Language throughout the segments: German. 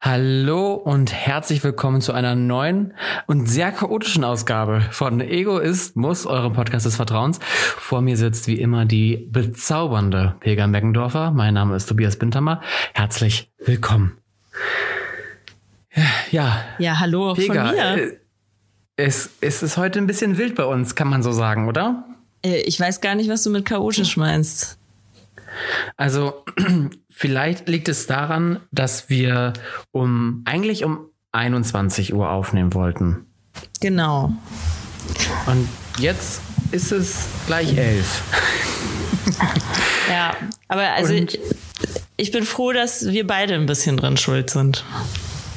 Hallo und herzlich willkommen zu einer neuen und sehr chaotischen Ausgabe von Egoismus, eurem Podcast des Vertrauens. Vor mir sitzt wie immer die bezaubernde Pega Meggendorfer. Mein Name ist Tobias Bintermer. Herzlich willkommen. Ja. Ja, hallo Pega, von mir. Äh, es, es ist heute ein bisschen wild bei uns, kann man so sagen, oder? Äh, ich weiß gar nicht, was du mit chaotisch meinst. Also vielleicht liegt es daran, dass wir um eigentlich um 21 Uhr aufnehmen wollten. Genau. Und jetzt ist es gleich elf. ja, aber also ich, ich, bin froh, dass wir beide ein bisschen dran schuld sind.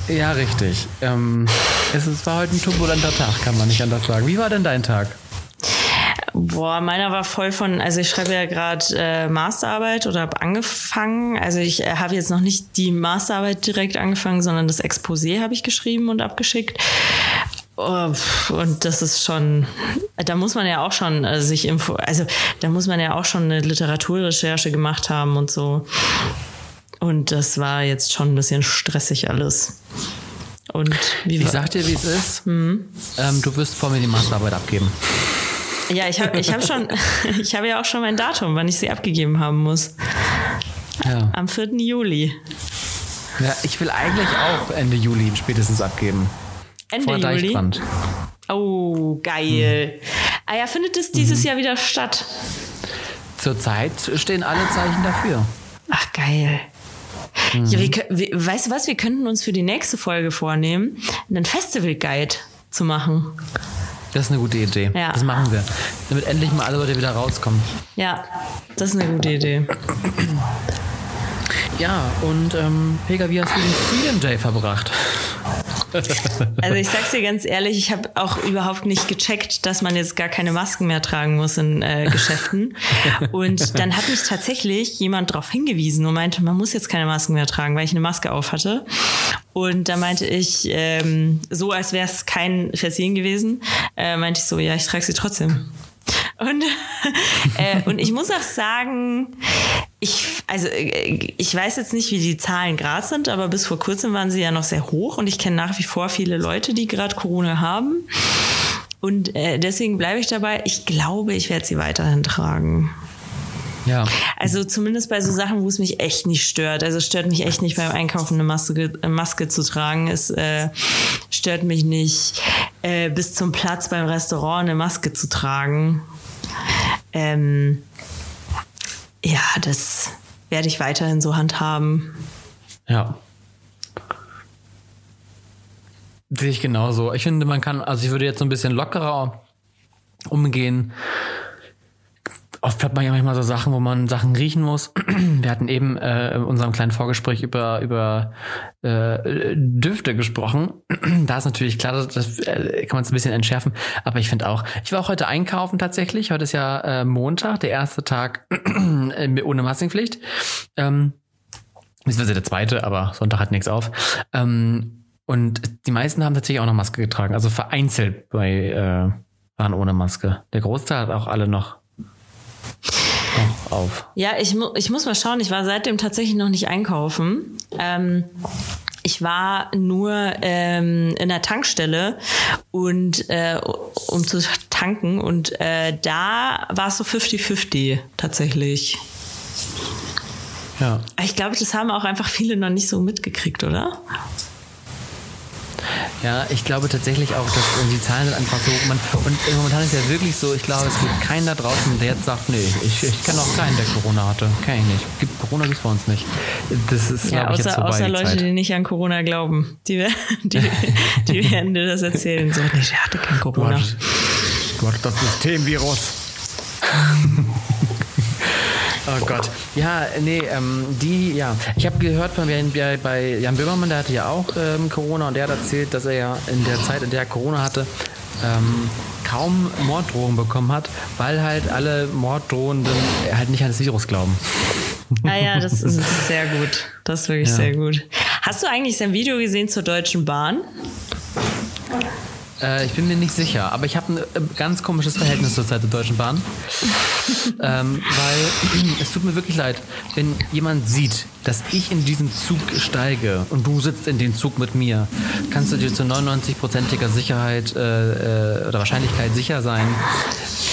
Ja, richtig. Ähm, es, es war heute ein turbulenter Tag, kann man nicht anders sagen. Wie war denn dein Tag? Boah, meiner war voll von, also ich schreibe ja gerade äh, Masterarbeit oder habe angefangen. Also ich äh, habe jetzt noch nicht die Masterarbeit direkt angefangen, sondern das Exposé habe ich geschrieben und abgeschickt. Oh, und das ist schon, da muss man ja auch schon äh, sich info, also da muss man ja auch schon eine Literaturrecherche gemacht haben und so. Und das war jetzt schon ein bisschen stressig alles. Und wie ich sag dir, wie es ist. Mhm. Ähm, du wirst vor mir die Masterarbeit abgeben. Ja, ich habe ich hab schon, ich habe ja auch schon mein Datum, wann ich sie abgegeben haben muss. Ja. Am 4. Juli. Ja, ich will eigentlich auch Ende Juli spätestens abgeben. Ende Vor Juli? Deichbrand. Oh, geil. Hm. Ah ja, findet es dieses mhm. Jahr wieder statt? Zurzeit stehen alle Zeichen dafür. Ach, geil. Mhm. Ja, wir, wir, weißt du was? Wir könnten uns für die nächste Folge vornehmen, einen Festival-Guide zu machen. Das ist eine gute Idee. Ja. Das machen wir. Damit endlich mal alle Leute wieder rauskommen. Ja, das ist eine gute Idee. Ja, und ähm, Pega, wie hast du den Freedom Day verbracht? Also ich sag's dir ganz ehrlich, ich habe auch überhaupt nicht gecheckt, dass man jetzt gar keine Masken mehr tragen muss in äh, Geschäften. Und dann hat mich tatsächlich jemand darauf hingewiesen und meinte, man muss jetzt keine Masken mehr tragen, weil ich eine Maske auf hatte. Und da meinte ich, ähm, so als wäre es kein Versehen gewesen, äh, meinte ich so, ja, ich trage sie trotzdem. Und, äh, und ich muss auch sagen, ich, also äh, ich weiß jetzt nicht, wie die Zahlen gerade sind, aber bis vor kurzem waren sie ja noch sehr hoch und ich kenne nach wie vor viele Leute, die gerade Corona haben. Und äh, deswegen bleibe ich dabei. Ich glaube, ich werde sie weiterhin tragen. Ja. Also zumindest bei so Sachen, wo es mich echt nicht stört. Also es stört mich echt nicht beim Einkaufen eine Maske, Maske zu tragen. Es äh, stört mich nicht äh, bis zum Platz beim Restaurant eine Maske zu tragen. Ähm, ja, das werde ich weiterhin so handhaben. Ja. Sehe ich genauso. Ich finde, man kann, also ich würde jetzt so ein bisschen lockerer umgehen oft hat man ja manchmal so Sachen, wo man Sachen riechen muss. Wir hatten eben äh, in unserem kleinen Vorgespräch über, über äh, Düfte gesprochen. da ist natürlich klar, das, das äh, kann man es ein bisschen entschärfen. Aber ich finde auch, ich war auch heute einkaufen tatsächlich. Heute ist ja äh, Montag, der erste Tag ohne Maskenpflicht. Ähm, beziehungsweise der zweite, aber Sonntag hat nichts auf. Ähm, und die meisten haben tatsächlich auch noch Maske getragen. Also vereinzelt bei äh, waren ohne Maske. Der Großteil hat auch alle noch auf? Ja, ich, mu ich muss mal schauen. Ich war seitdem tatsächlich noch nicht einkaufen. Ähm, ich war nur ähm, in der Tankstelle und äh, um zu tanken und äh, da war es so 50-50 tatsächlich. Ja. Ich glaube, das haben auch einfach viele noch nicht so mitgekriegt, oder? Ja, ich glaube tatsächlich auch, dass die Zahlen sind einfach so. Man, und momentan ist ja wirklich so, ich glaube, es gibt keinen da draußen, der jetzt sagt, nee, ich, ich kenne auch keinen, der Corona hatte. Kenn ich nicht. Gibt, Corona gibt es bei uns nicht. Das ist, ja, außer, ich, jetzt vorbei, außer Leute, die nicht an Corona glauben. Die, die, die werden dir das erzählen. So, nee, der hatte kein Corona. Du hattest, du hattest das Systemvirus. Oh Gott. Ja, nee, ähm, die, ja. Ich habe gehört von bei, bei Jan Böhmermann, der hatte ja auch ähm, Corona und der hat erzählt, dass er ja in der Zeit, in der er Corona hatte, ähm, kaum Morddrohungen bekommen hat, weil halt alle Morddrohenden halt nicht an das Virus glauben. Ah ja, das ist sehr gut. Das ist wirklich ja. sehr gut. Hast du eigentlich sein Video gesehen zur Deutschen Bahn? Äh, ich bin mir nicht sicher, aber ich habe ein äh, ganz komisches Verhältnis zur Zeit der Deutschen Bahn. ähm, weil es tut mir wirklich leid, wenn jemand sieht, dass ich in diesen Zug steige und du sitzt in den Zug mit mir, kannst du dir zu 99-prozentiger Sicherheit äh, äh, oder Wahrscheinlichkeit sicher sein,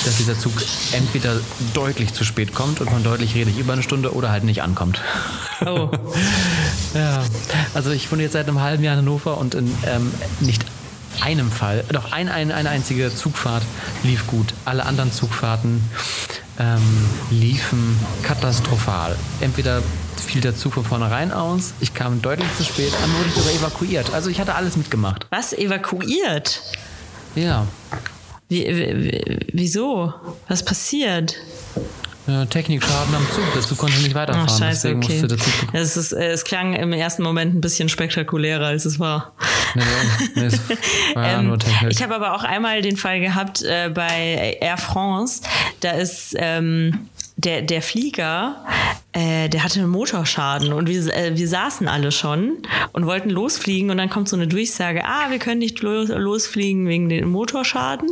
dass dieser Zug entweder deutlich zu spät kommt und von deutlich rede ich über eine Stunde oder halt nicht ankommt. Oh. ja, also ich wohne jetzt seit einem halben Jahr in Hannover und in ähm, nicht einem Fall, doch ein, ein, eine einzige Zugfahrt lief gut. Alle anderen Zugfahrten ähm, liefen katastrophal. Entweder fiel der Zug von vornherein aus, ich kam deutlich zu spät, dann wurde ich sogar evakuiert. Also ich hatte alles mitgemacht. Was? Evakuiert? Ja. Wie, wie, wieso? Was passiert? Ja, Technikschaden am Zug. Der Zug konnte nicht weiterfahren. Ach, scheiße, deswegen okay. Es, ist, es klang im ersten Moment ein bisschen spektakulärer, als es war. Nee, nee, es war ähm. Ich habe aber auch einmal den Fall gehabt äh, bei Air France. Da ist ähm, der, der Flieger, äh, der hatte einen Motorschaden und wir, äh, wir saßen alle schon und wollten losfliegen und dann kommt so eine Durchsage, ah, wir können nicht los, losfliegen wegen dem Motorschaden.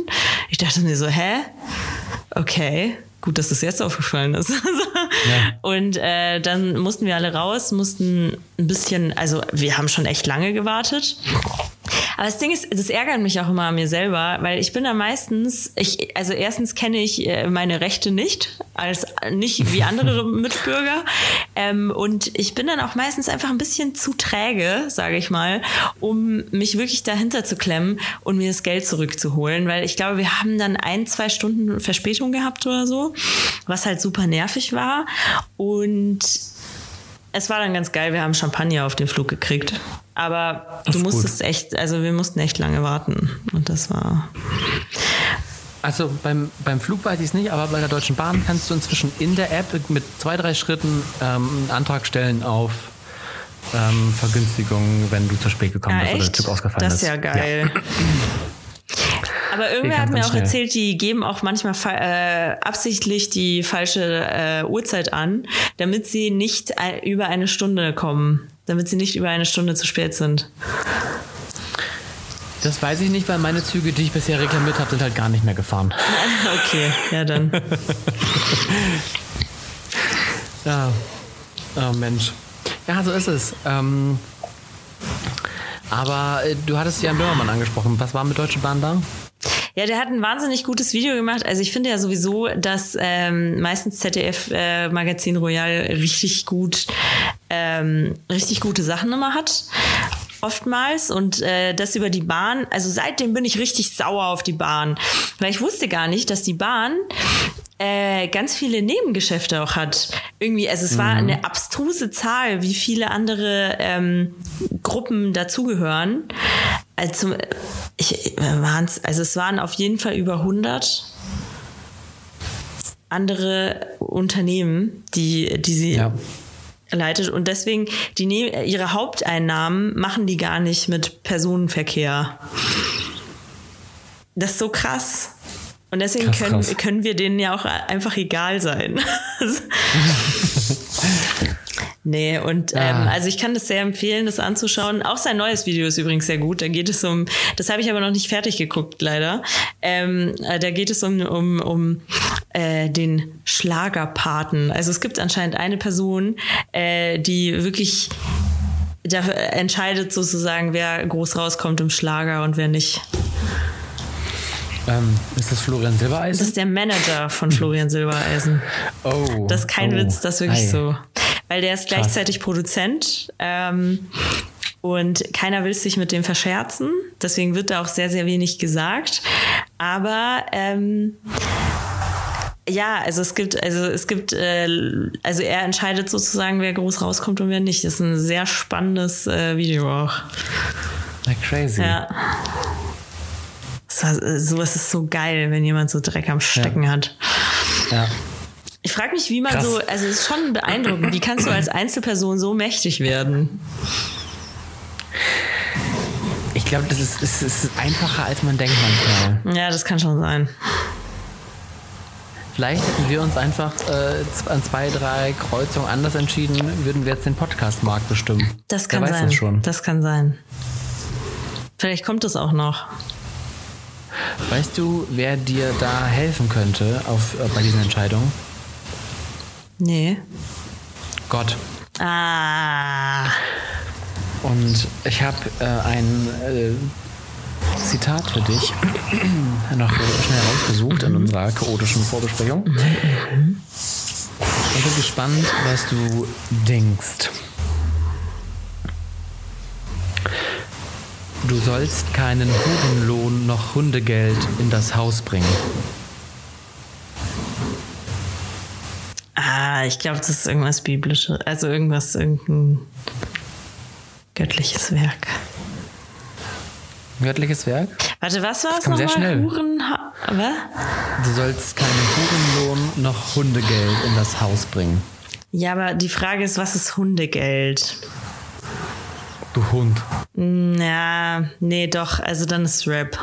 Ich dachte mir so, hä? Okay. Gut, dass das jetzt aufgefallen ist. ja. Und äh, dann mussten wir alle raus, mussten ein bisschen, also wir haben schon echt lange gewartet. Aber das Ding ist, das ärgert mich auch immer an mir selber, weil ich bin da meistens, ich, also erstens kenne ich äh, meine Rechte nicht, als nicht wie andere Mitbürger. Ähm, und ich bin dann auch meistens einfach ein bisschen zu träge, sage ich mal, um mich wirklich dahinter zu klemmen und mir das Geld zurückzuholen. Weil ich glaube, wir haben dann ein, zwei Stunden Verspätung gehabt oder so, was halt super nervig war. Und es war dann ganz geil, wir haben Champagner auf den Flug gekriegt. Aber du musstest gut. echt, also wir mussten echt lange warten. Und das war. Also beim, beim Flug weiß ich es nicht, aber bei der Deutschen Bahn kannst du inzwischen in der App mit zwei, drei Schritten ähm, einen Antrag stellen auf ähm, Vergünstigung, wenn du zu spät gekommen ja, bist echt? oder der Zug ausgefallen ist. Das ist ja geil. Ja. Aber irgendwer hat mir auch schnell. erzählt, die geben auch manchmal äh, absichtlich die falsche äh, Uhrzeit an, damit sie nicht ein, über eine Stunde kommen, damit sie nicht über eine Stunde zu spät sind. Das weiß ich nicht, weil meine Züge, die ich bisher reklamiert habe, sind halt gar nicht mehr gefahren. Okay, ja dann. ja. Oh Mensch. Ja, so ist es. Ähm, aber äh, du hattest Jan Böhmermann angesprochen. Was war mit Deutsche Bahn da? Ja, der hat ein wahnsinnig gutes Video gemacht. Also ich finde ja sowieso, dass ähm, meistens ZDF äh, Magazin Royal richtig gut, ähm, richtig gute Sachen immer hat oftmals und äh, das über die Bahn. Also seitdem bin ich richtig sauer auf die Bahn, weil ich wusste gar nicht, dass die Bahn äh, ganz viele Nebengeschäfte auch hat. Irgendwie, also es mhm. war eine abstruse Zahl, wie viele andere ähm, Gruppen dazugehören. Also ich, waren's, also es waren auf jeden Fall über 100 andere Unternehmen, die, die sie ja. leitet. Und deswegen, die ihre Haupteinnahmen machen die gar nicht mit Personenverkehr. Das ist so krass. Und deswegen krass, können, krass. können wir denen ja auch einfach egal sein. Nee, und ähm, ah. also ich kann das sehr empfehlen, das anzuschauen. Auch sein neues Video ist übrigens sehr gut. Da geht es um, das habe ich aber noch nicht fertig geguckt, leider. Ähm, äh, da geht es um, um, um äh, den Schlagerpaten. Also es gibt anscheinend eine Person, äh, die wirklich da entscheidet sozusagen, wer groß rauskommt im Schlager und wer nicht. Ähm, ist das Florian Silbereisen? Das ist der Manager von Florian Silbereisen. Oh. Das ist kein oh. Witz, das ist wirklich Ei. so weil der ist gleichzeitig Krass. Produzent. Ähm, und keiner will sich mit dem verscherzen. Deswegen wird da auch sehr, sehr wenig gesagt. Aber ähm, ja, also es gibt, also es gibt, äh, also er entscheidet sozusagen, wer groß rauskommt und wer nicht. Das ist ein sehr spannendes äh, Video auch. Like crazy. Ja. Sowas ist so geil, wenn jemand so Dreck am Stecken ja. hat. Ja. Ich frage mich, wie man Krass. so, also es ist schon beeindruckend, wie kannst du als Einzelperson so mächtig werden? Ich glaube, das ist, ist, ist einfacher, als man denkt manchmal. Ja, das kann schon sein. Vielleicht hätten wir uns einfach äh, an zwei, drei Kreuzungen anders entschieden, würden wir jetzt den Podcast-Markt bestimmen. Das kann Wer sein. Das, schon. das kann sein. Vielleicht kommt es auch noch. Weißt du, wer dir da helfen könnte auf, äh, bei diesen Entscheidungen? Nee. Gott. Ah. Und ich habe äh, ein äh, Zitat für dich noch schnell rausgesucht in unserer chaotischen Vorbesprechung. Ich bin gespannt, was du denkst. Du sollst keinen Hurenlohn noch Hundegeld in das Haus bringen. Ah, ich glaube, das ist irgendwas Biblisches. Also irgendwas, irgendein göttliches Werk. Göttliches Werk? Warte, was war es sehr nochmal? schnell. Huren. Was? Du sollst keinen Hurenlohn noch Hundegeld in das Haus bringen. Ja, aber die Frage ist, was ist Hundegeld? Du Hund. Ja, nee, doch. Also dann ist Rap.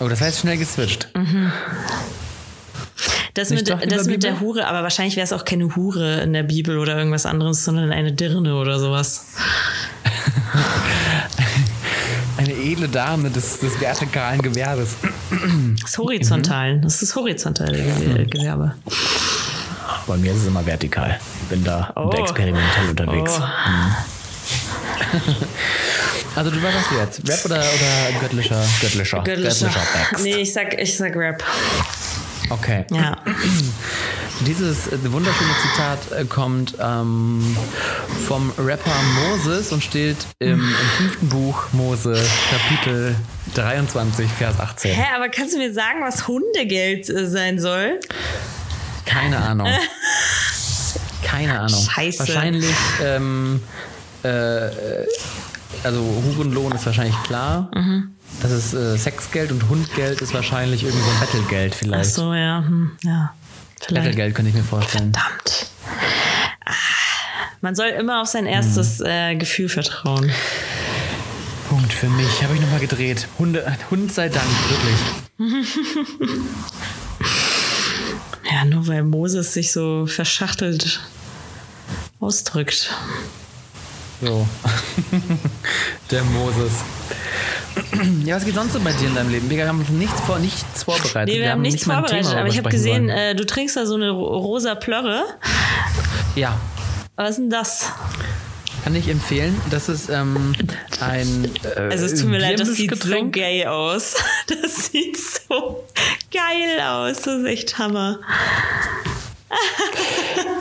Oh, das heißt schnell geswitcht. Das, Nicht mit, das der mit der? Hure, aber wahrscheinlich wäre es auch keine Hure in der Bibel oder irgendwas anderes, sondern eine Dirne oder sowas. Eine edle Dame des, des vertikalen Gewerbes. Das Horizontalen. Das ist das horizontale Gewer- Gewerbe. Bei mir ist es immer vertikal. Ich bin da Oh. experimentell unterwegs. Oh. Also du du jetzt? Rap oder, oder göttlicher? Göttlicher. Göttlicher. Text. Nee, ich sag, ich sag Rap. Okay. Ja. Dieses wunderschöne Zitat äh, kommt ähm, vom Rapper Moses und steht im, im fünften Buch Mose, Kapitel 23, Vers 18. Hä, aber kannst du mir sagen, was Hundegeld äh, sein soll? Keine Ahnung. Keine Ahnung. Scheiße. Wahrscheinlich, ähm, äh, also Hurenlohn ist wahrscheinlich klar. Mhm. Das ist äh, Sexgeld und Hundgeld ist wahrscheinlich irgendwie so ein Battlegeld Ach vielleicht. so, ja. Hm, ja. Vielleicht. Battlegeld könnte ich mir vorstellen. Verdammt. Ah, Man soll immer auf sein erstes Mhm. äh, Gefühl vertrauen. Punkt für mich. Habe ich nochmal gedreht. Hunde, Hund sei Dank, wirklich. Ja, nur weil Moses sich so verschachtelt ausdrückt. So. Der Moses. Ja, was geht sonst so bei dir in deinem Leben? Wir haben nichts, vor, nichts vorbereitet. Nee, wir, haben nichts nicht mal ein vorbereitet, Thema, aber ich habe wir gesehen, äh, du trinkst da so eine ro- rosa Plörre. Ja, Was ist denn das? kann ich empfehlen. Das ist ähm, ein. Äh, Also es tut mir leid, das sieht so gay aus. Das sieht so geil aus. Das ist echt Hammer.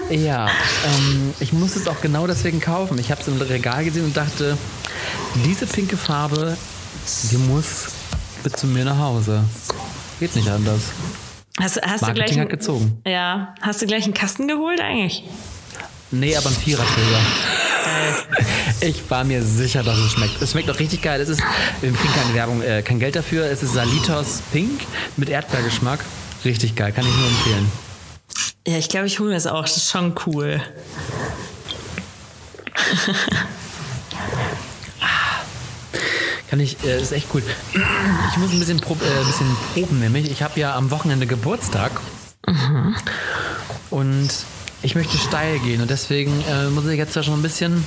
Ja, ähm, ich muss es auch genau deswegen kaufen. Ich habe es im Regal gesehen und dachte, diese pinke Farbe, die muss mit zu mir nach Hause. Geht nicht anders. Hast, hast du gleich hat einen, gezogen. ja, hast du gleich einen Kasten geholt eigentlich? Nee, aber ein Viererträger. Ich war mir sicher, dass es schmeckt. Es schmeckt auch richtig geil. Es ist, wir kriegen keine Werbung, äh, kein Geld dafür. Es ist Salitos Pink mit Erdbeergeschmack. Richtig geil, kann ich nur empfehlen. Ja, ich glaube, ich hole mir das auch. Das ist schon cool. Kann ich, äh, ist echt cool. Ich muss ein bisschen, prob, äh, ein bisschen proben, nämlich. Ich habe ja am Wochenende Geburtstag. Und ich möchte steil gehen. Und deswegen äh, muss ich jetzt ja schon ein bisschen,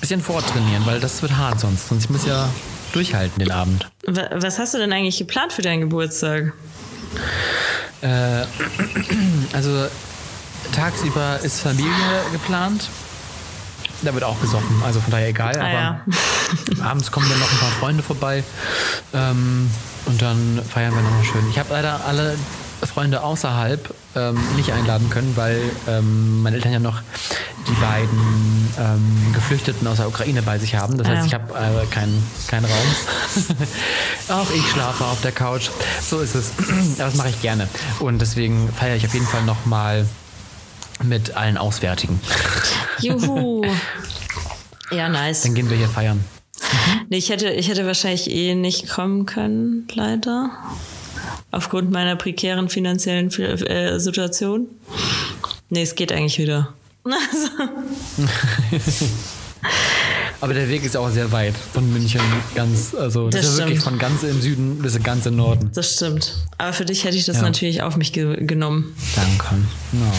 bisschen vortrainieren, weil das wird hart sonst. Sonst ich muss ja durchhalten den Abend. Wa- Was hast du denn eigentlich geplant für deinen Geburtstag? Äh, also tagsüber ist Familie geplant. Da wird auch gesoffen, also von daher egal. Ah, aber ja. abends kommen dann noch ein paar Freunde vorbei ähm, und dann feiern wir nochmal schön. Ich habe leider alle Freunde außerhalb ähm, nicht einladen können, weil ähm, meine Eltern ja noch die beiden ähm, Geflüchteten aus der Ukraine bei sich haben. Das heißt, Ja. ich habe äh, keinen keinen Raum. Auch ich schlafe auf der Couch. So ist es. Aber das mache ich gerne. Und deswegen feiere ich auf jeden Fall nochmal mit allen Auswärtigen. Juhu. Ja, nice. Dann gehen wir hier feiern. Nee, ich hätte, ich hätte wahrscheinlich eh nicht kommen können, leider. Aufgrund meiner prekären finanziellen äh, Situation. Nee, es geht eigentlich wieder. Aber der Weg ist auch sehr weit von München ganz, also das, Das ist ja wirklich von ganz im Süden bis ganz im Norden. Das stimmt. Aber für dich hätte ich das Ja. natürlich auf mich ge genommen. Danke. No.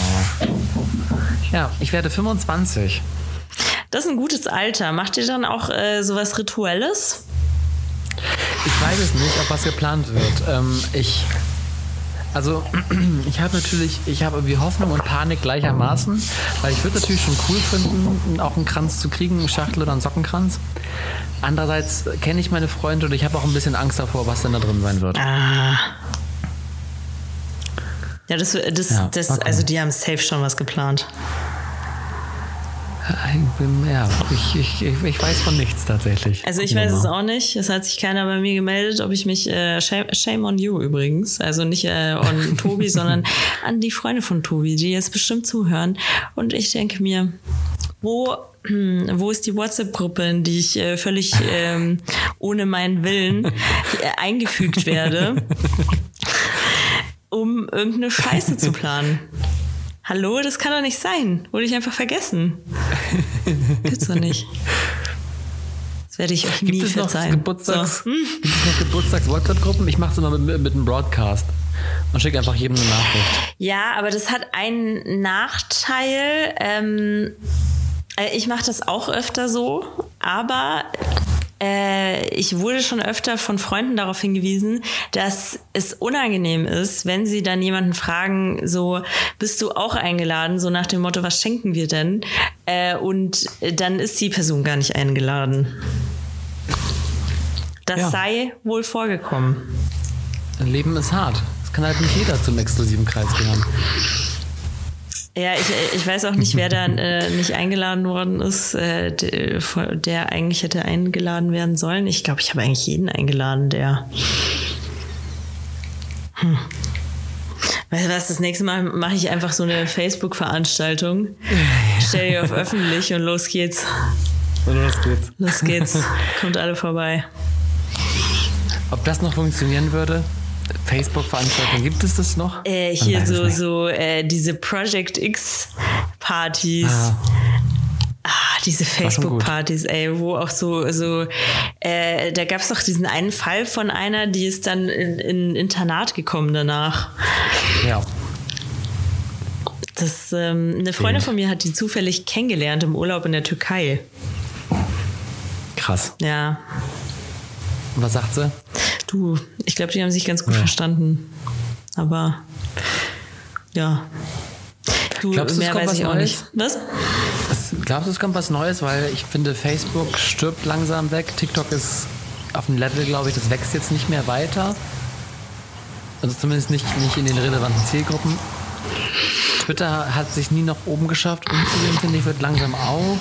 Ja, ich werde 25. Das ist ein gutes Alter. Macht ihr dann auch äh, sowas Rituelles? Ich weiß es nicht, ob was geplant wird. Ähm, ich also ich habe natürlich, ich habe irgendwie Hoffnung und Panik gleichermaßen, weil ich würde natürlich schon cool finden, auch einen Kranz zu kriegen, eine Schachtel oder einen Sockenkranz. Andererseits kenne ich meine Freunde und ich habe auch ein bisschen Angst davor, was denn da drin sein wird. Ah. Ja, das, das, ja, das also die haben safe schon was geplant. Ja, ich, ich, ich weiß von nichts tatsächlich. Also ich weiß es auch nicht. Es hat sich keiner bei mir gemeldet, ob ich mich, äh, shame on you übrigens, also nicht äh, on Tobi, sondern an die Freunde von Tobi, die jetzt bestimmt zuhören. Und ich denke mir, wo, wo ist die WhatsApp-Gruppe, in die ich äh, völlig ähm, ohne meinen Willen äh, eingefügt werde, um irgendeine Scheiße zu planen? Hallo, das kann doch nicht sein. Wurde ich einfach vergessen. Gibt's doch nicht. Das werde ich euch nie gibt es verzeihen. Noch Geburtstags, so. hm? Gibt es noch Geburtstags-WhatsApp-Gruppen? Ich mache es immer mit, mit einem Broadcast und schicke einfach jedem eine Nachricht. Ja, aber das hat einen Nachteil. Ähm, äh, ich mache das auch öfter so, aber äh, ich wurde schon öfter von Freunden darauf hingewiesen, dass es unangenehm ist, wenn sie dann jemanden fragen, so, bist du auch eingeladen? So nach dem Motto, was schenken wir denn? Äh, und dann ist die Person gar nicht eingeladen. Das ja. sei wohl vorgekommen. Leben ist hart. Es kann halt nicht jeder zum exklusiven Kreis gehören. Ja, ich, ich weiß auch nicht, wer da äh, nicht eingeladen worden ist, äh, der, eigentlich hätte eingeladen werden sollen. Ich glaube, ich habe eigentlich jeden eingeladen, der. Hm. Weißt du was, das nächste Mal mache ich einfach so eine Facebook-Veranstaltung. Stell die auf öffentlich und los geht's. Und los geht's. Los geht's. Kommt alle vorbei. Ob das noch funktionieren würde? Facebook-Veranstaltungen, gibt es das noch? Äh, hier so, so äh, diese Project X-Partys. Ah. Ah, diese Facebook-Partys, ey, wo auch so, so, äh, da gab es doch diesen einen Fall von einer, die ist dann in, in Internat gekommen danach. Ja. Das, ähm, eine Freundin von mir hat die zufällig kennengelernt im Urlaub in der Türkei. Krass. Ja. Und was sagt sie? Du, ich glaube, die haben sich ganz gut ja. verstanden. Aber ja. Du, Glaubst du, mehr weiß ich auch Neues? nicht. Was? Glaubst du, es kommt was Neues? Weil ich finde, Facebook stirbt langsam weg. TikTok ist auf dem Level, glaube ich, das wächst jetzt nicht mehr weiter. Also zumindest nicht, nicht in den relevanten Zielgruppen. Twitter hat sich nie nach oben geschafft. Instagram, finde ich, wird langsam auch.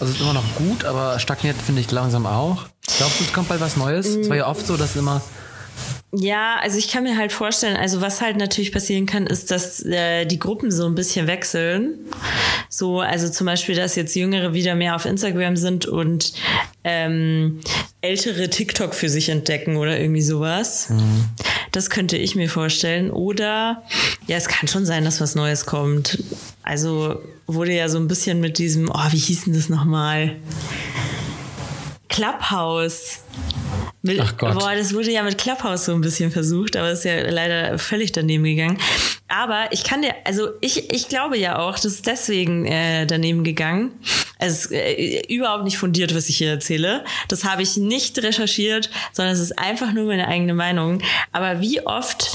Also ist immer noch gut, aber stagniert, finde ich, langsam auch. Glaubst du, es kommt bald was Neues? Es war ja oft so, dass immer ja, also ich kann mir halt vorstellen, also was halt natürlich passieren kann, ist, dass äh, die Gruppen so ein bisschen wechseln. So, also zum Beispiel, dass jetzt Jüngere wieder mehr auf Instagram sind und ähm, ältere TikTok für sich entdecken oder irgendwie sowas. Mhm. Das könnte ich mir vorstellen. Oder ja, es kann schon sein, dass was Neues kommt. Also wurde ja so ein bisschen mit diesem, oh, wie hieß denn das nochmal? Clubhouse. Mit, Ach Gott. Boah, das wurde ja mit Clubhouse so ein bisschen versucht, aber ist ja leider völlig daneben gegangen. Aber ich kann dir, also ich, ich glaube ja auch, das ist deswegen äh, daneben gegangen. Also äh, überhaupt nicht fundiert, was ich hier erzähle. Das habe ich nicht recherchiert, sondern es ist einfach nur meine eigene Meinung. Aber wie oft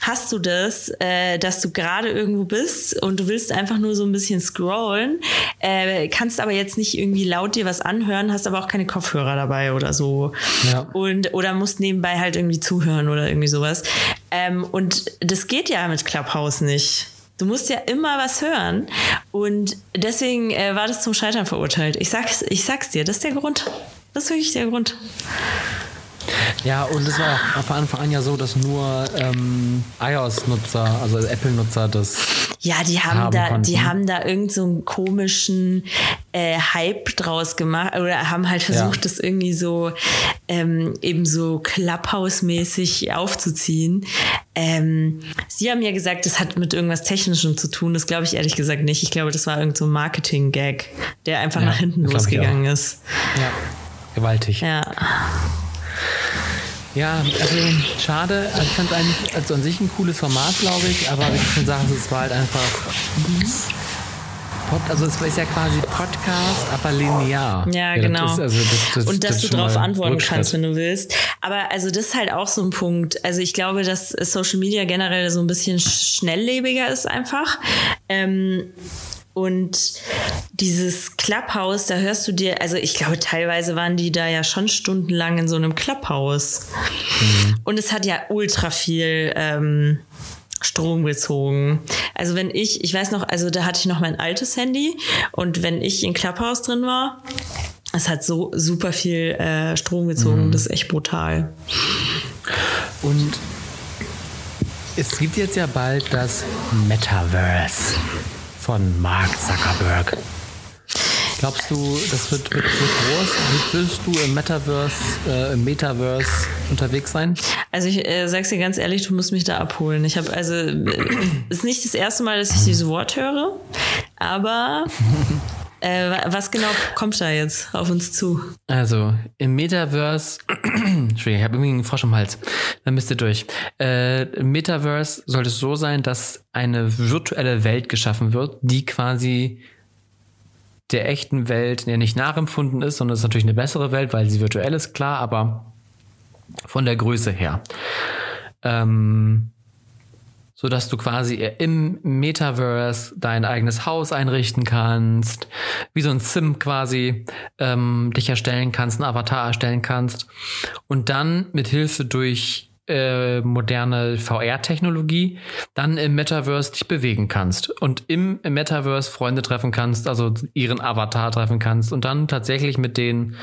hast du das, äh, dass du gerade irgendwo bist und du willst einfach nur so ein bisschen scrollen, äh, kannst aber jetzt nicht irgendwie laut dir was anhören, hast aber auch keine Kopfhörer dabei oder so. Ja. Und, oder musst nebenbei halt irgendwie zuhören oder irgendwie sowas. Ähm, und das geht ja mit Clubhouse nicht. Du musst ja immer was hören. Und deswegen äh, war das zum Scheitern verurteilt. Ich sag's, ich sag's dir, das ist der Grund. Das ist wirklich der Grund. Ja, und es war auch von Anfang an ja so, dass nur ähm, iOS-Nutzer, also Apple-Nutzer das. Ja, die haben, haben da, konnten. die haben da irgend so einen komischen äh, Hype draus gemacht oder haben halt versucht, ja. das irgendwie so ähm, eben so Clubhouse-mäßig aufzuziehen. Ähm, Sie haben ja gesagt, das hat mit irgendwas Technischem zu tun. Das glaube ich ehrlich gesagt nicht. Ich glaube, das war irgend so ein Marketing-Gag, der einfach ja, nach hinten losgegangen ist. Ja, gewaltig. Ja. Ja, also schade. Also ich fand es eigentlich also an sich ein cooles Format, glaube ich, aber wie du schon sagst, es war halt einfach also es ist ja quasi Podcast, aber linear. Ja, genau. Das ist, also das, das, und dass das du darauf antworten kannst, wenn du willst. Aber also das ist halt auch so ein Punkt. Also ich glaube, dass Social Media generell so ein bisschen schnelllebiger ist einfach. Ähm, und dieses Clubhouse, da hörst du dir, also ich glaube, teilweise waren die da ja schon stundenlang in so einem Clubhouse. Und es hat ja ultra viel ähm, Strom gezogen. Also wenn ich, ich weiß noch, also da hatte ich noch mein altes Handy und wenn ich in Clubhouse drin war, es hat so super viel äh, Strom gezogen. Das ist echt brutal. Und es gibt jetzt ja bald das Metaverse von Mark Zuckerberg. Glaubst du, das wird, wird, wird groß? Willst du im Metaverse, äh, im Metaverse unterwegs sein? Also ich äh, sag's dir ganz ehrlich, du musst mich da abholen. Ich habe also äh, ist nicht das erste Mal, dass ich dieses Wort höre, aber äh, wa- was genau kommt da jetzt auf uns zu? Also, im Metaverse, Entschuldigung, ich habe irgendwie einen Frosch im Hals. Dann bist du durch. Äh, Im Metaverse sollte es so sein, dass eine virtuelle Welt geschaffen wird, die quasi der echten Welt ja nicht nachempfunden ist, sondern es ist natürlich eine bessere Welt, weil sie virtuell ist, klar, aber von der Größe her. Ähm, so dass du quasi im Metaverse dein eigenes Haus einrichten kannst, wie so ein Sim quasi ähm, dich erstellen kannst, einen Avatar erstellen kannst und dann mit Hilfe durch äh, moderne VR-Technologie dann im Metaverse dich bewegen kannst und im, im Metaverse Freunde treffen kannst, also ihren Avatar treffen kannst und dann tatsächlich mit denen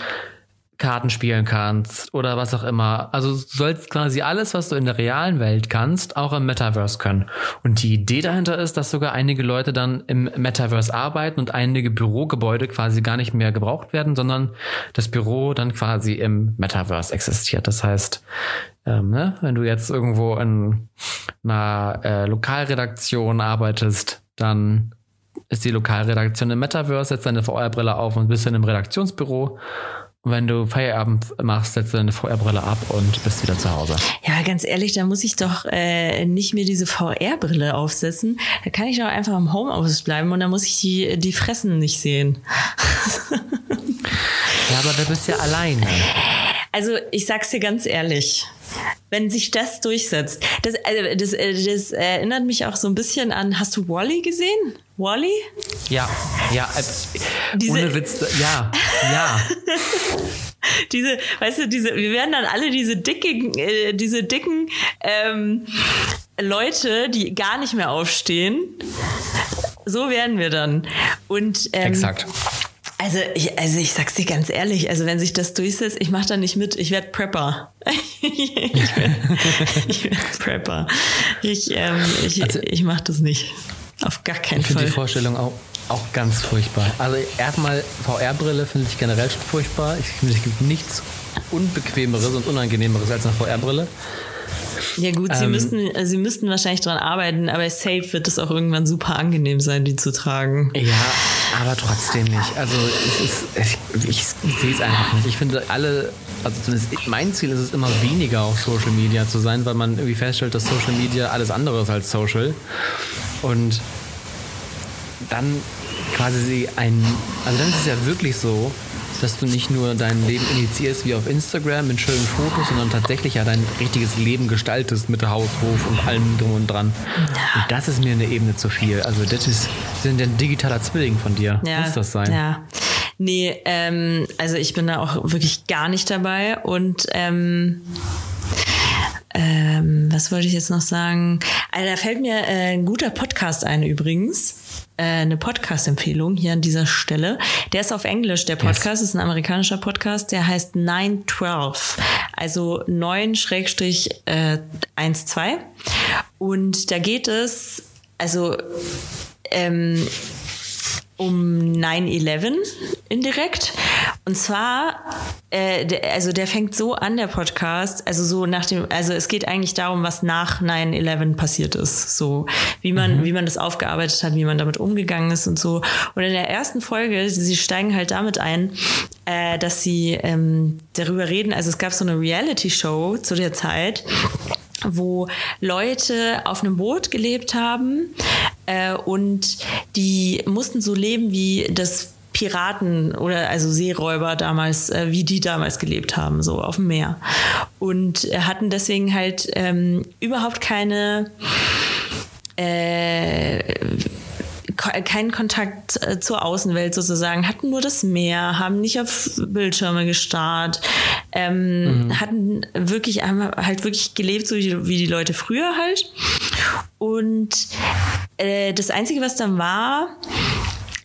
Karten spielen kannst oder was auch immer. Also du sollst quasi alles, was du in der realen Welt kannst, auch im Metaverse können. Und die Idee dahinter ist, dass sogar einige Leute dann im Metaverse arbeiten und einige Bürogebäude quasi gar nicht mehr gebraucht werden, sondern das Büro dann quasi im Metaverse existiert. Das heißt, ähm, ne, wenn du jetzt irgendwo in einer äh, Lokalredaktion arbeitest, dann ist die Lokalredaktion im Metaverse, setzt deine VR-Brille auf und bist in einem Redaktionsbüro. Wenn du Feierabend machst, setzt du deine VR-Brille ab und bist wieder zu Hause. Ja, ganz ehrlich, da muss ich doch äh, nicht mir diese VR-Brille aufsetzen. Da kann ich doch einfach im Homeoffice bleiben und da muss ich die, die Fressen nicht sehen. Ja, aber du bist ja alleine. Also ich sag's dir ganz ehrlich, wenn sich das durchsetzt, das, also das, äh, das erinnert mich auch so ein bisschen an, hast du Wally gesehen? Wally? Ja, ja, äh, Diese- ohne Witz, ja, ja. Diese, weißt du, diese, wir werden dann alle diese dicken, äh, diese dicken ähm, Leute, die gar nicht mehr aufstehen. So werden wir dann. Und ähm, Exakt. Also ich, also ich sag's dir ganz ehrlich, also wenn sich das durchsetzt, ich mach da nicht mit, ich werd Prepper. ich werd, ich werd Prepper. Ich, ähm, ich, Also- ich mach das nicht. Auf gar keinen Ich finde die Fall. Vorstellung auch, auch ganz furchtbar. Also erstmal VR-Brille finde ich generell schon furchtbar. Ich finde, es gibt nichts Unbequemeres und Unangenehmeres als eine VR-Brille. Ja gut, sie Ähm, müssten, äh, sie müssten wahrscheinlich dran arbeiten, aber safe wird es auch irgendwann super angenehm sein, die zu tragen. Ja, aber trotzdem nicht. Also es ist, ich, ich sehe es einfach nicht. Ich finde alle, also zumindest mein Ziel ist es immer weniger auf Social Media zu sein, weil man irgendwie feststellt, dass Social Media alles andere ist als Social. Und dann quasi ein, also dann ist es ja wirklich so, dass du nicht nur dein Leben initiierst wie auf Instagram mit schönen Fotos, sondern tatsächlich ja dein richtiges Leben gestaltest mit Haus, Hof und allem drum und dran. Und das ist mir eine Ebene zu viel. Also das ist, ist ein digitaler Zwilling von dir. Ja, Muss das sein? Ja. Nee, ähm, also ich bin da auch wirklich gar nicht dabei und ähm, ähm, was wollte ich jetzt noch sagen? Also da fällt mir äh, ein guter Podcast ein übrigens. Äh, eine Podcast-Empfehlung hier an dieser Stelle. Der ist auf Englisch, der Podcast ist ein amerikanischer Podcast, der heißt 912. Also 9 Schrägstrich äh, 1, 2. Und da geht es, also ähm, um 9-11 indirekt. Und zwar, äh, der, also der fängt so an, der Podcast, also so nach dem, also es geht eigentlich darum, was nach 9-11 passiert ist. So, wie man, wie man das aufgearbeitet hat, wie man damit umgegangen ist und so. Und in der ersten Folge, sie steigen halt damit ein, äh, dass sie ähm, darüber reden, also es gab so eine Reality-Show zu der Zeit, wo Leute auf einem Boot gelebt haben äh, und die mussten so leben wie das Piraten oder also Seeräuber damals, äh, wie die damals gelebt haben, so auf dem Meer. Und hatten deswegen halt ähm, überhaupt keine äh, keinen Kontakt äh, zur Außenwelt sozusagen, hatten nur das Meer, haben nicht auf Bildschirme gestarrt, ähm, mhm. hatten wirklich einmal halt wirklich gelebt, so wie, wie die Leute früher halt. Und äh, das Einzige, was dann war,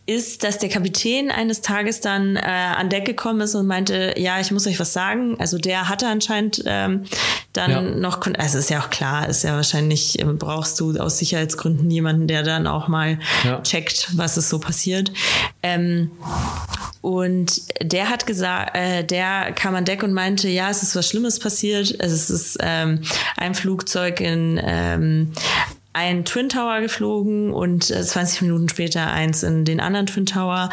ist, dass der Kapitän eines Tages dann äh, an Deck gekommen ist und meinte, ja, ich muss euch was sagen. Also der hatte anscheinend ähm, dann ja. noch, also ist ja auch klar, ist ja wahrscheinlich, äh, brauchst du aus Sicherheitsgründen jemanden, der dann auch mal ja. checkt, was ist so passiert. Ähm, und der hat gesagt, äh, der kam an Deck und meinte, ja, es ist was Schlimmes passiert. Es ist ähm, ein Flugzeug in ähm, ein Twin Tower geflogen und 20 äh, Minuten später eins in den anderen Twin Tower,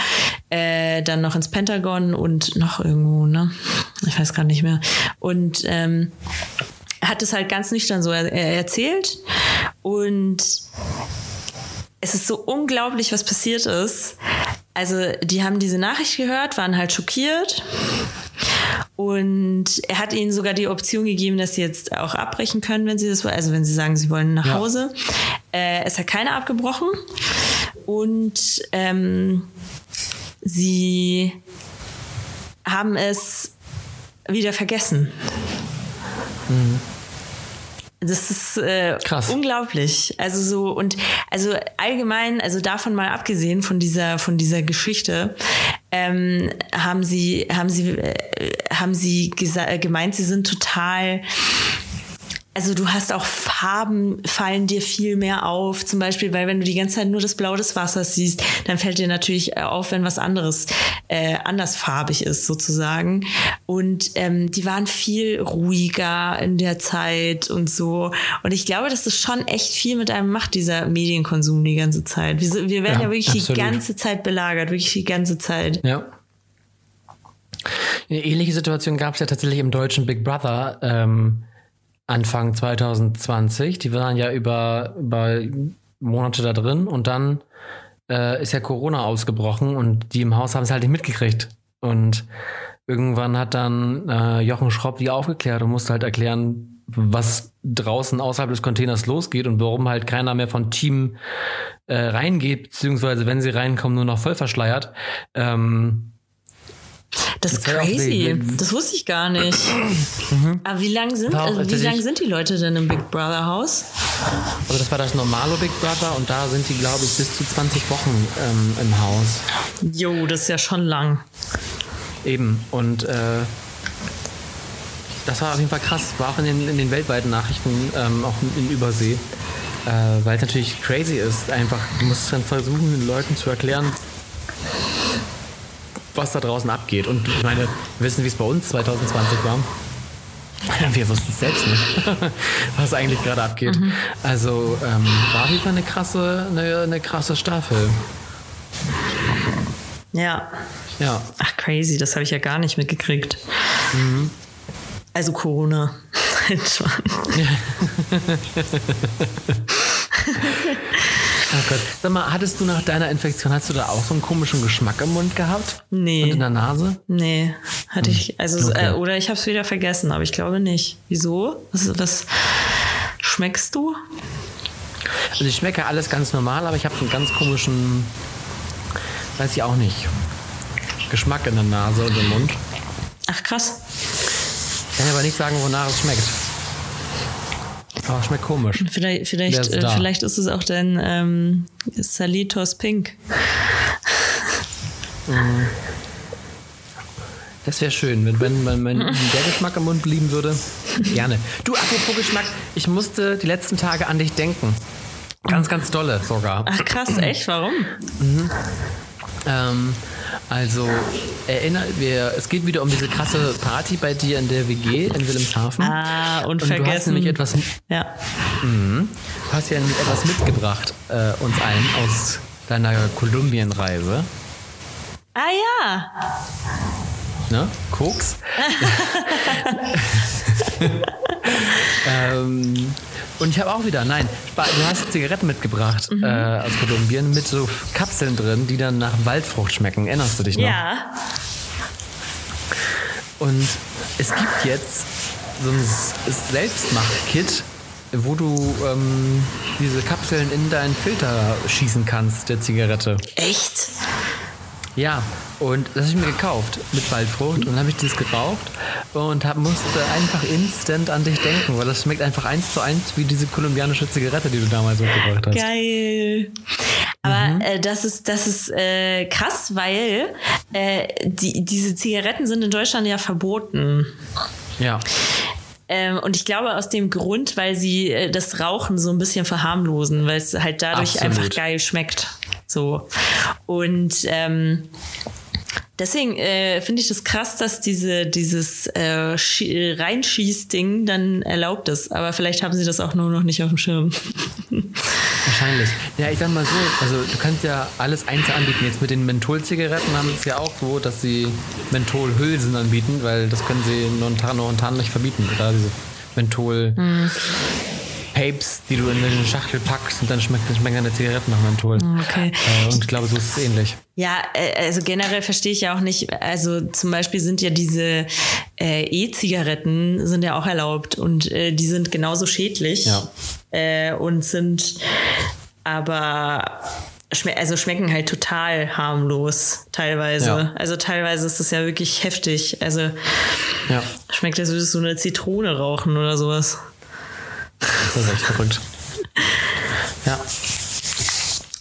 äh, dann noch ins Pentagon und noch irgendwo, ne? Ich weiß gerade nicht mehr. Und ähm, hat es halt ganz nüchtern so er erzählt und es ist so unglaublich, was passiert ist. Also, die haben diese Nachricht gehört, waren halt schockiert und er hat ihnen sogar die Option gegeben, dass sie jetzt auch abbrechen können, wenn sie das wollen. Also wenn sie sagen, sie wollen nach ja. Hause. Äh, es hat keiner abgebrochen. Und ähm, sie haben es wieder vergessen. Mhm. Das ist äh, Krass. unglaublich. Also so und also allgemein, also davon mal abgesehen von dieser von dieser Geschichte, ähm, haben sie haben sie äh, haben sie gemeint, sie sind total also du hast auch Farben fallen dir viel mehr auf, zum Beispiel, weil wenn du die ganze Zeit nur das Blau des Wassers siehst, dann fällt dir natürlich äh, auf, wenn was anderes äh, andersfarbig ist sozusagen. Und ähm, die waren viel ruhiger in der Zeit und so. Und ich glaube, dass das schon echt viel mit einem macht, dieser Medienkonsum die ganze Zeit. Wir, wir werden ja, ja wirklich absolut. die ganze Zeit belagert, wirklich die ganze Zeit. Ja. Eine ähnliche Situation gab es ja tatsächlich im deutschen Big Brother. Ähm Anfang 2020. Die waren ja über, über Monate da drin und dann äh, ist ja Corona ausgebrochen und die im Haus haben es halt nicht mitgekriegt. Und irgendwann hat dann äh, Jochen Schropp die aufgeklärt und musste halt erklären, was draußen außerhalb des Containers losgeht und warum halt keiner mehr von Team äh, reingeht, beziehungsweise wenn sie reinkommen, nur noch voll verschleiert. Ähm, das ist crazy. Das wusste ich gar nicht. Mhm. Aber wie lange sind, also wie lang sind die Leute denn im Big Brother Haus? Also das war das normale Big Brother und da sind die, glaube ich, bis zu 20 Wochen ähm, im Haus. Jo, das ist ja schon lang. Eben. Und äh, das war auf jeden Fall krass. War auch in den, in den weltweiten Nachrichten, ähm, auch in, in Übersee. Äh, Weil es natürlich crazy ist. Einfach, du musst dann versuchen, den Leuten zu erklären, was da draußen abgeht. Und ich meine, wir wissen, wie es bei uns 2020 war. Wir wussten es selbst nicht, was eigentlich gerade abgeht. Mhm. Also ähm, war wieder eine krasse, eine, eine krasse Staffel. Ja. Ja. Ach, crazy, das habe ich ja gar nicht mitgekriegt. Mhm. Also Corona. Oh Gott. Sag mal, hattest du nach deiner Infektion, hast du da auch so einen komischen Geschmack im Mund gehabt? Nee. Und in der Nase? Nee, hatte hm. ich. Also, okay. äh, oder ich habe es wieder vergessen, aber ich glaube nicht. Wieso? Was, was schmeckst du? Also ich schmecke alles ganz normal, aber ich habe einen ganz komischen, weiß ich auch nicht, Geschmack in der Nase und im Mund. Ach krass. Ich kann aber nicht sagen, wonach es schmeckt. Aber schmeckt komisch. Vielleicht, vielleicht, äh, vielleicht ist es auch dein ähm, Salitos Pink. Mhm. Das wäre schön, wenn, wenn, wenn, wenn der Geschmack im Mund blieben würde. Gerne. Du, apropos Geschmack, ich musste die letzten Tage an dich denken. Ganz, ganz dolle sogar. Ach krass, echt? Warum? Mhm. Ähm, also erinnert wir, es geht wieder um diese krasse Party bei dir in der WG in Wilhelmshaven. Ah, und, und vergessen. Du hast nämlich etwas. Ja. Mh, du hast ja nämlich etwas mitgebracht äh, uns allen aus deiner Kolumbienreise. Ah ja. Ne? Koks. ähm, und ich habe auch wieder, nein, du hast Zigaretten mitgebracht mhm. äh, aus Kolumbien mit so Kapseln drin, die dann nach Waldfrucht schmecken. Erinnerst du dich noch? Ja. Und es gibt jetzt so ein Selbstmach-Kit, wo du ähm, diese Kapseln in deinen Filter schießen kannst, der Zigarette. Echt? Ja, und das habe ich mir gekauft mit Waldfrucht und habe ich das geraucht und hab, musste einfach instant an dich denken, weil das schmeckt einfach eins zu eins wie diese kolumbianische Zigarette, die du damals mitgebracht hast. Geil. Aber mhm. äh, das ist, das ist äh, krass, weil äh, die, diese Zigaretten sind in Deutschland ja verboten. Ja. Ähm, und ich glaube aus dem Grund, weil sie äh, das Rauchen so ein bisschen verharmlosen, weil es halt dadurch Absolut. einfach geil schmeckt. So. Und ähm, deswegen äh, finde ich das krass, dass diese, dieses äh, Reinschießding dann erlaubt ist. Aber vielleicht haben sie das auch nur noch nicht auf dem Schirm. Wahrscheinlich. Ja, ich sag mal so, also du kannst ja alles einzeln anbieten. Jetzt mit den Mentholzigaretten haben sie es ja auch so, dass sie Mentholhülsen anbieten, weil das können sie momentan nicht verbieten. Oder diese Menthol. Mhm. Papes, die du in eine Schachtel packst und dann schmeckt, dann schmeckt deine Zigaretten nach Menthol. Okay. Äh, und ich glaube, so ist es ähnlich. Ja, äh, also generell verstehe ich ja auch nicht, also zum Beispiel sind ja diese äh, E-Zigaretten sind ja auch erlaubt und äh, die sind genauso schädlich ja. äh, und sind aber schme also schmecken halt total harmlos teilweise. Ja. Also teilweise ist das ja wirklich heftig. Also ja. schmeckt das, würdest du eine Zitrone rauchen oder sowas. Das ist echt verrückt. Ja.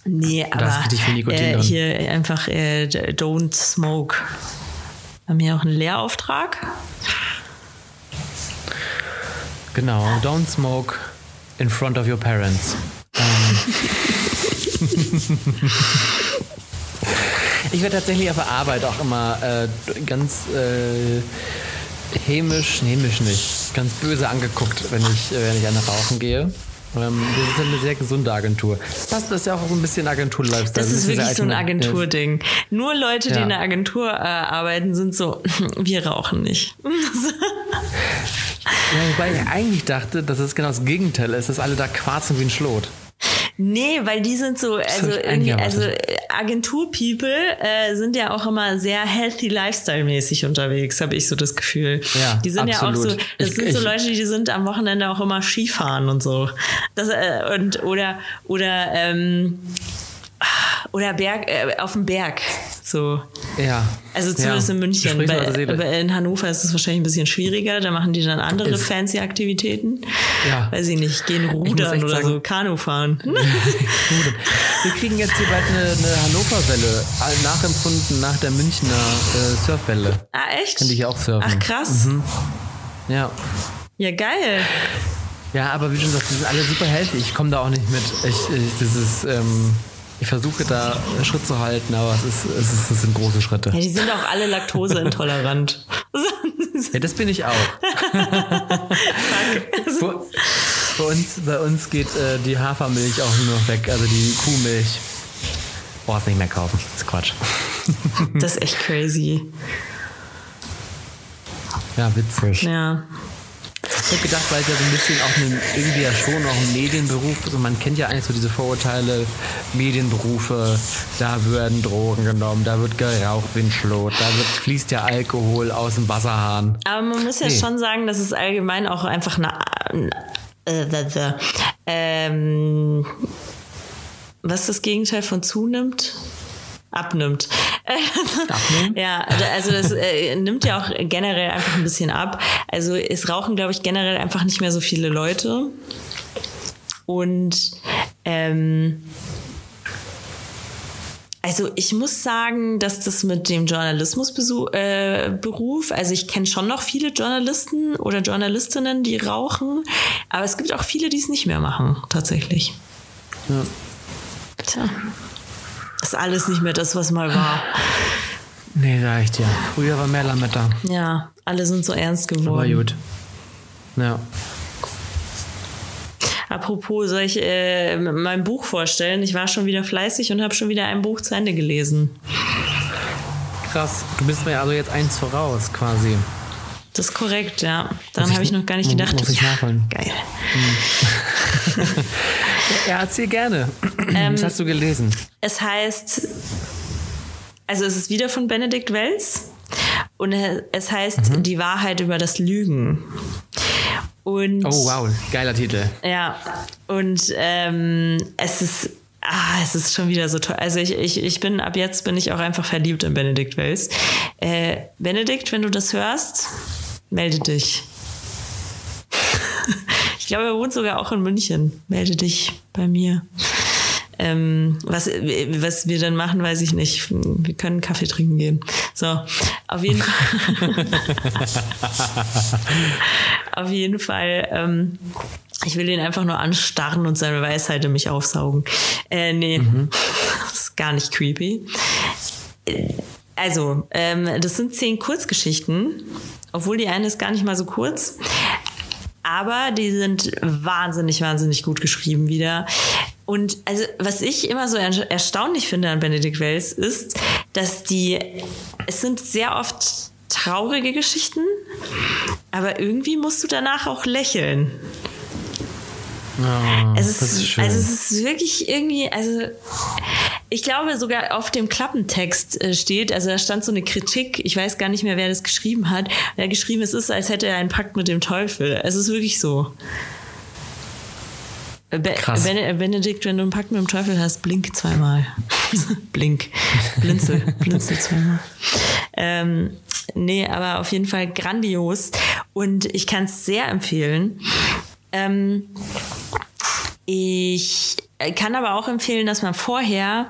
Nee, aber äh, hier einfach äh, don't smoke. Wir haben hier auch einen Lehrauftrag. Genau, don't smoke in front of your parents. Ähm. ich werde tatsächlich auf der Arbeit auch immer äh, ganz äh, hämisch, hämisch nicht, ganz böse angeguckt, wenn ich, äh, wenn ich eine rauchen gehe. Ähm, das ist eine sehr gesunde Agentur. Das passt, das ist ja auch ein bisschen Agentur-Lifestyle. Das ist wirklich so ein Agenturding. Nur Leute, die ja. in der Agentur äh, arbeiten, sind so, wir rauchen nicht. ja, wobei ich eigentlich dachte, dass es genau das Gegenteil ist, dass alle da quarzen wie ein Schlot. Nee, weil die sind so, also irgendwie, also Agentur-People äh, sind ja auch immer sehr healthy Lifestyle-mäßig unterwegs, habe ich so das Gefühl. Ja, die sind absolut. ja auch so, das ich, sind so Leute, die sind am Wochenende auch immer Skifahren und so. Das, äh, und oder oder ähm, oder Berg, äh, auf dem Berg. So. Ja. Also zumindest ja. in München. Bei, in Hannover ist es wahrscheinlich ein bisschen schwieriger. Da machen die dann andere ist. fancy Aktivitäten. Ja. Weiß ich nicht, gehen rudern oder sagen, so, Kanu fahren. Wir kriegen jetzt hier bald eine, eine Hannover-Welle, nachempfunden nach der Münchner äh, Surfwelle. Ah, echt? Könnte ich auch surfen. Ach, krass. Mhm. Ja. Ja, geil. Ja, aber wie schon gesagt, die sind alle super healthy. Ich komme da auch nicht mit. Ich, ich das ist, ähm, ich versuche da Schritt zu halten, aber es, ist, es, ist, es sind große Schritte. Ja, die sind auch alle laktoseintolerant. ja, das bin ich auch. bei, bei, uns, bei uns geht äh, die Hafermilch auch nur noch weg, also die Kuhmilch. Brauchst nicht mehr kaufen. Das ist Quatsch. das ist echt crazy. Ja, witzig. Ja. Ich habe gedacht, weil es ja so ein bisschen auch ein, irgendwie ja schon auch ein Medienberuf ist und man kennt ja eigentlich so diese Vorurteile, Medienberufe, da werden Drogen genommen, da wird geraucht wie ein Schlot, da wird, fließt ja Alkohol aus dem Wasserhahn. Aber man muss ja nee. schon sagen, dass es allgemein auch einfach eine, äh, äh, ähm, was das Gegenteil von zunimmt? abnimmt. Ja, also das äh, nimmt ja auch generell einfach ein bisschen ab. Also es rauchen, glaube ich, generell einfach nicht mehr so viele Leute. Und ähm, also ich muss sagen, dass das mit dem Journalismusberuf, äh, also ich kenne schon noch viele Journalisten oder Journalistinnen, die rauchen, aber es gibt auch viele, die es nicht mehr machen, tatsächlich. Ja. Tja. Ist alles nicht mehr das, was mal war. Nee, reicht ja. Früher war mehr Lametta. Ja, alle sind so ernst geworden. Aber gut. Ja. Apropos, soll ich äh, mein Buch vorstellen? Ich war schon wieder fleißig und habe schon wieder ein Buch zu Ende gelesen. Krass. Du bist mir also jetzt eins voraus, quasi. Das ist korrekt, ja. Daran habe ich noch gar nicht gedacht. Muss ich nachholen. Geil. Ja, erzähl gerne. Ähm, Was hast du gelesen? Es heißt, also es ist wieder von Benedikt Wells und es heißt Die Wahrheit über das Lügen. Und Oh, wow, geiler Titel. ja, und ähm, es ist Ah, es ist schon wieder so toll. Also ich, ich, ich bin, ab jetzt bin ich auch einfach verliebt in Benedikt Wells. Äh, Benedikt, wenn du das hörst, melde dich. ich glaube, er wohnt sogar auch in München. Melde dich bei mir. Ähm, was, was wir dann machen, weiß ich nicht. Wir können Kaffee trinken gehen. So, auf jeden Fall. auf jeden Fall. Ähm, ich will ihn einfach nur anstarren und seine Weisheit in mich aufsaugen. Äh, nee, das ist gar nicht creepy. Also, ähm, das sind zehn Kurzgeschichten, obwohl die eine ist gar nicht mal so kurz. Aber die sind wahnsinnig, wahnsinnig gut geschrieben wieder. Und also, was ich immer so er erstaunlich finde an Benedikt Wells ist, dass die, es sind sehr oft traurige Geschichten, aber irgendwie musst du danach auch lächeln. Oh, Es ist, das ist schön. also es ist wirklich irgendwie, also ich glaube sogar auf dem Klappentext äh, steht, also da stand so eine Kritik, ich weiß gar nicht mehr, wer das geschrieben hat, wer geschrieben es ist, als hätte er einen Pakt mit dem Teufel. Es ist wirklich so. Be Krass. Bene- Benedikt, wenn du einen Pakt mit dem Teufel hast, blink zweimal. blink. Blinzel. Blinzel zweimal. Ähm, nee, aber auf jeden Fall grandios. Und ich kann es sehr empfehlen. Ähm, ich kann aber auch empfehlen, dass man vorher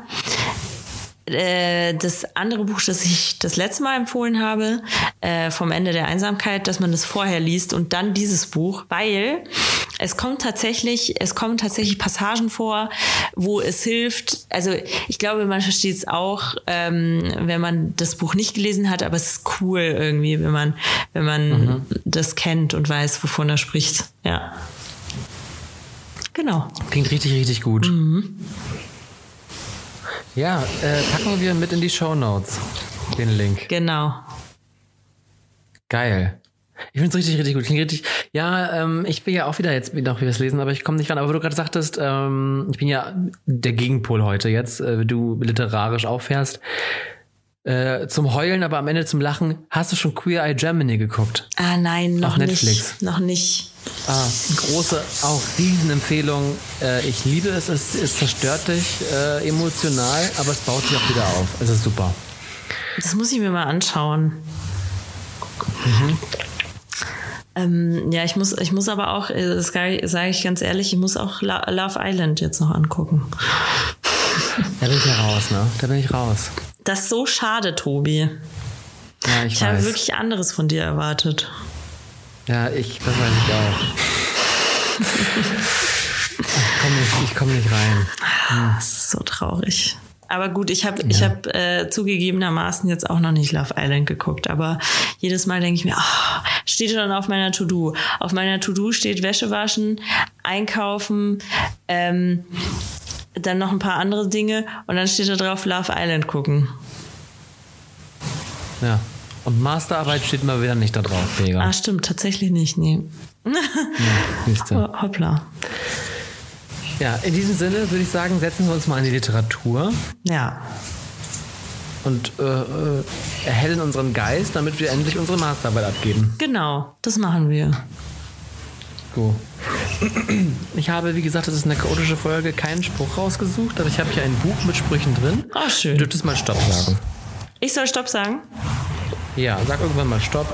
äh, das andere Buch, das ich das letzte Mal empfohlen habe, äh, vom Ende der Einsamkeit, dass man das vorher liest und dann dieses Buch, weil es kommt tatsächlich, es kommen tatsächlich Passagen vor, wo es hilft. Also ich glaube, man versteht es auch, ähm, wenn man das Buch nicht gelesen hat, aber es ist cool irgendwie, wenn man, wenn man das kennt und weiß, wovon er spricht. Ja. Genau. Klingt richtig, richtig gut. Mhm. Ja, äh, packen wir mit in die Show Notes den Link. Genau. Geil. Ich finde es richtig, richtig gut. Klingt richtig. Ja, ähm, ich will ja auch wieder jetzt noch was lesen, aber ich komme nicht ran. Aber wo du gerade sagtest, ähm, ich bin ja der Gegenpol heute jetzt, äh, wie du literarisch auffährst. Äh, zum Heulen, aber am Ende zum Lachen. Hast du schon Queer Eye Germany geguckt? Ah nein, noch Auf Netflix. nicht. Noch nicht. Ah, große, auch Riesenempfehlung. Äh, ich liebe es, es, es zerstört dich äh, emotional, aber es baut dich auch wieder auf. Es ist super. Das muss ich mir mal anschauen. Mhm. Ähm, ja, ich muss, ich muss aber auch, äh, das sage ich ganz ehrlich, ich muss auch Love Island jetzt noch angucken. Da bin ich ja raus, ne? Da bin ich raus. Das ist so schade, Tobi. Ja, ich, Ich habe wirklich anderes von dir erwartet. Ja, ich, das weiß ich auch. ich komme nicht, ich komm nicht rein. Das ist so traurig. Aber gut, ich habe ich hab, äh, zugegebenermaßen jetzt auch noch nicht Love Island geguckt. Aber jedes Mal denke ich mir, ah, steht schon auf meiner To-Do. Auf meiner To-Do steht Wäsche waschen, einkaufen, ähm, dann noch ein paar andere Dinge und dann steht da drauf Love Island gucken. Ja. Und Masterarbeit steht mal wieder nicht da drauf, Vega. Ah, stimmt, tatsächlich nicht. Nee. Oh, hoppla. Ja, in diesem Sinne würde ich sagen, setzen wir uns mal in die Literatur Ja. und äh, äh, erhellen unseren Geist, damit wir endlich unsere Masterarbeit abgeben. Genau, das machen wir. Gut. Ich habe, wie gesagt, das ist eine chaotische Folge, keinen Spruch rausgesucht, aber ich habe hier ein Buch mit Sprüchen drin. Du schön. dürftest mal Stopp sagen. Ich soll Stopp sagen? Ja, sag irgendwann mal Stopp.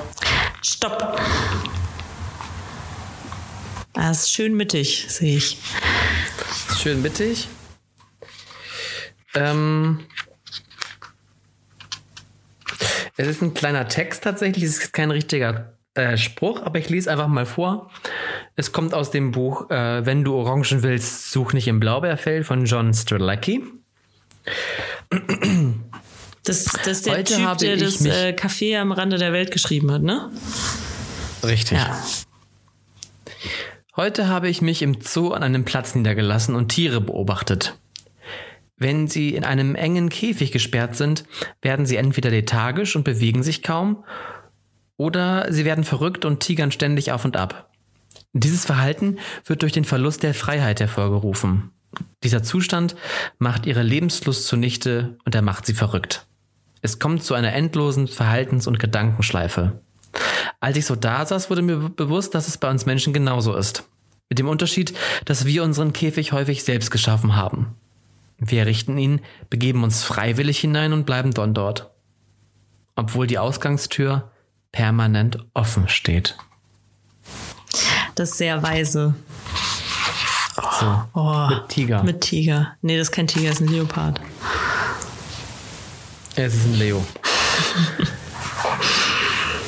Stopp. Ah, ist schön mittig, sehe ich. Schön mittig. Ähm, es ist ein kleiner Text tatsächlich, es ist kein richtiger äh, Spruch, aber ich lese einfach mal vor. Es kommt aus dem Buch äh, Wenn du Orangen willst, such nicht im Blaubeerfeld von John Strelacki. Das, das ist der Heute Typ, der das äh, Café am Rande der Welt geschrieben hat, ne? Richtig. Ja. Heute habe ich mich im Zoo an einem Platz niedergelassen und Tiere beobachtet. Wenn sie in einem engen Käfig gesperrt sind, werden sie entweder lethargisch und bewegen sich kaum, Oder sie werden verrückt und tigern ständig auf und ab. Dieses Verhalten wird durch den Verlust der Freiheit hervorgerufen. Dieser Zustand macht ihre Lebenslust zunichte und er macht sie verrückt. Es kommt zu einer endlosen Verhaltens- und Gedankenschleife. Als ich so da saß, wurde mir bewusst, dass es bei uns Menschen genauso ist. Mit dem Unterschied, dass wir unseren Käfig häufig selbst geschaffen haben. Wir errichten ihn, begeben uns freiwillig hinein und bleiben dann dort. Obwohl die Ausgangstür permanent offen steht. Das ist sehr weise. So, Oh, mit Tiger. Mit Tiger. Nee, das ist kein Tiger, das ist ein Leopard. Es ist ein Leo.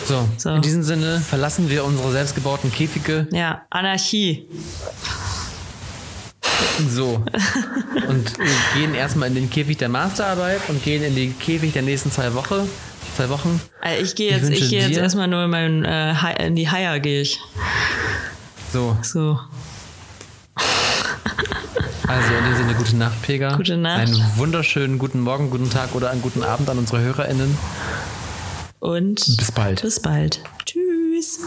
So, So. in diesem Sinne verlassen wir unsere selbstgebauten Käfige Ja, Anarchie. so und gehen erstmal in den Käfig der Masterarbeit und gehen in den Käfig der nächsten zwei Wochen. Zwei Wochen. Also ich gehe jetzt, ich gehe jetzt erstmal nur in, mein, äh, in die Haier gehe ich. So, So. also in diesem Sinne gute Nacht, Pega. Gute Nacht. Einen wunderschönen guten Morgen, guten Tag oder einen guten Abend an unsere HörerInnen. Und bis bald. Bis bald. Tschüss.